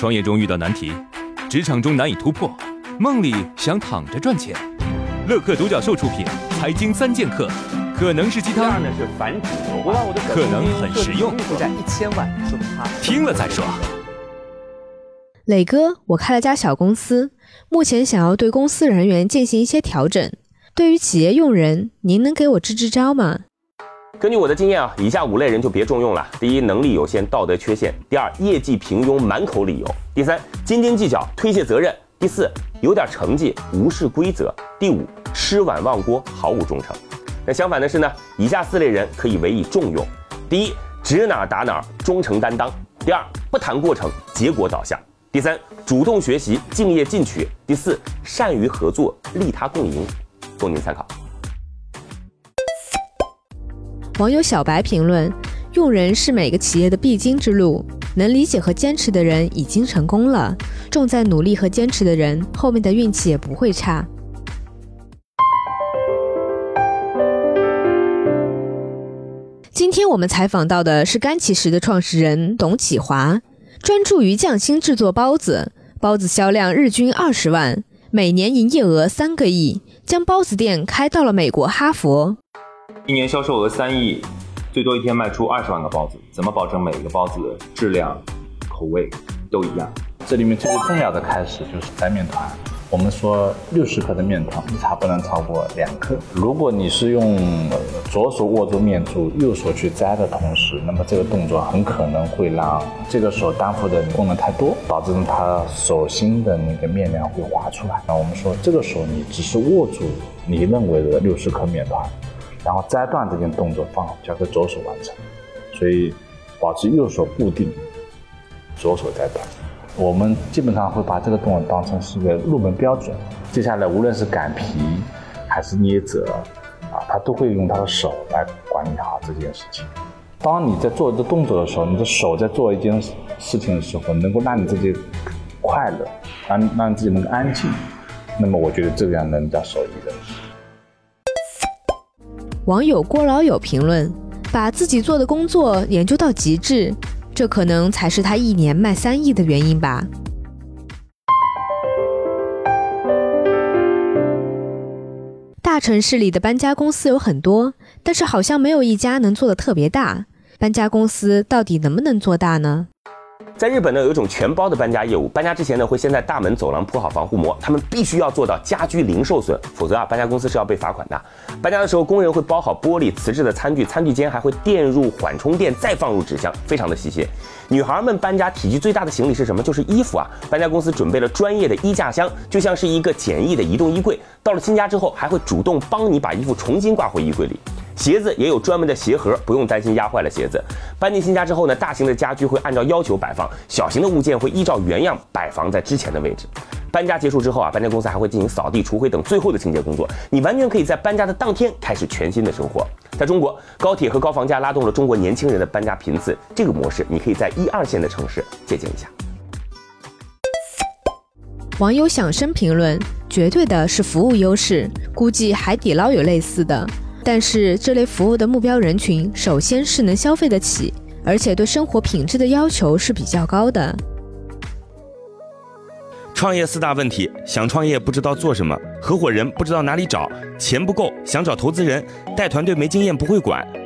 创业中遇到难题，职场中难以突破，梦里想躺着赚钱。乐客独角兽出品，《财经三剑客》可能是鸡汤，呢是繁殖，可能很实用。负债一千万，说明他听了再说。磊哥，我开了家小公司，目前想要对公司人员进行一些调整。对于企业用人，您能给我支支招吗？根据我的经验啊，以下五类人就别重用了：第一，能力有限，道德缺陷；第二，业绩平庸，满口理由；第三，斤斤计较，推卸责任；第四，有点成绩，无视规则；第五，吃碗忘锅，毫无忠诚。那相反的是呢，以下四类人可以委以重用：第一，指哪打哪，忠诚担当；第二，不谈过程，结果导向；第三，主动学习，敬业进取；第四，善于合作，利他共赢，供您参考。网友小白评论：用人是每个企业的必经之路，能理解和坚持的人已经成功了。重在努力和坚持的人，后面的运气也不会差。今天我们采访到的是干其食的创始人董启华，专注于匠心制作包子，包子销量日均二十万，每年营业额三个亿，将包子店开到了美国哈佛。一年销售额三亿，最多一天卖出二十万个包子，怎么保证每一个包子的质量、口味都一样？这里面最重要的开始就是摘面团。我们说六十克的面团，一茶不能超过两克。如果你是用左手握住面珠，右手去摘的同时，那么这个动作很可能会让这个手担负的功能太多，导致它手心的那个面量会滑出来。那我们说这个手你只是握住你认为的六十克面团。然后摘断这件动作放好交给左手完成，所以保持右手固定，左手摘断。我们基本上会把这个动作当成是一个入门标准。接下来无论是擀皮还是捏褶，啊，他都会用他的手来管理好这件事情。当你在做这个动作的时候，你的手在做一件事情的时候，能够让你自己快乐，让让自己能够安静，那么我觉得这个样能叫手艺人。网友郭老友评论：把自己做的工作研究到极致，这可能才是他一年卖三亿的原因吧。大城市里的搬家公司有很多，但是好像没有一家能做的特别大。搬家公司到底能不能做大呢？在日本呢，有一种全包的搬家业务。搬家之前呢，会先在大门走廊铺好防护膜，他们必须要做到家居零受损，否则啊，搬家公司是要被罚款的。搬家的时候，工人会包好玻璃、瓷质的餐具，餐具间还会垫入缓冲垫，再放入纸箱，非常的细心。女孩们搬家体积最大的行李是什么？就是衣服啊。搬家公司准备了专业的衣架箱，就像是一个简易的移动衣柜。到了新家之后，还会主动帮你把衣服重新挂回衣柜里。鞋子也有专门的鞋盒，不用担心压坏了鞋子。搬进新家之后呢，大型的家具会按照要求摆放，小型的物件会依照原样摆放在之前的位置。搬家结束之后啊，搬家公司还会进行扫地、除灰等最后的清洁工作。你完全可以在搬家的当天开始全新的生活。在中国，高铁和高房价拉动了中国年轻人的搬家频次，这个模式你可以在一二线的城市借鉴一下。网友响声评论：绝对的是服务优势，估计海底捞有类似的。但是这类服务的目标人群，首先是能消费得起，而且对生活品质的要求是比较高的。创业四大问题：想创业不知道做什么，合伙人不知道哪里找，钱不够想找投资人，带团队没经验不会管。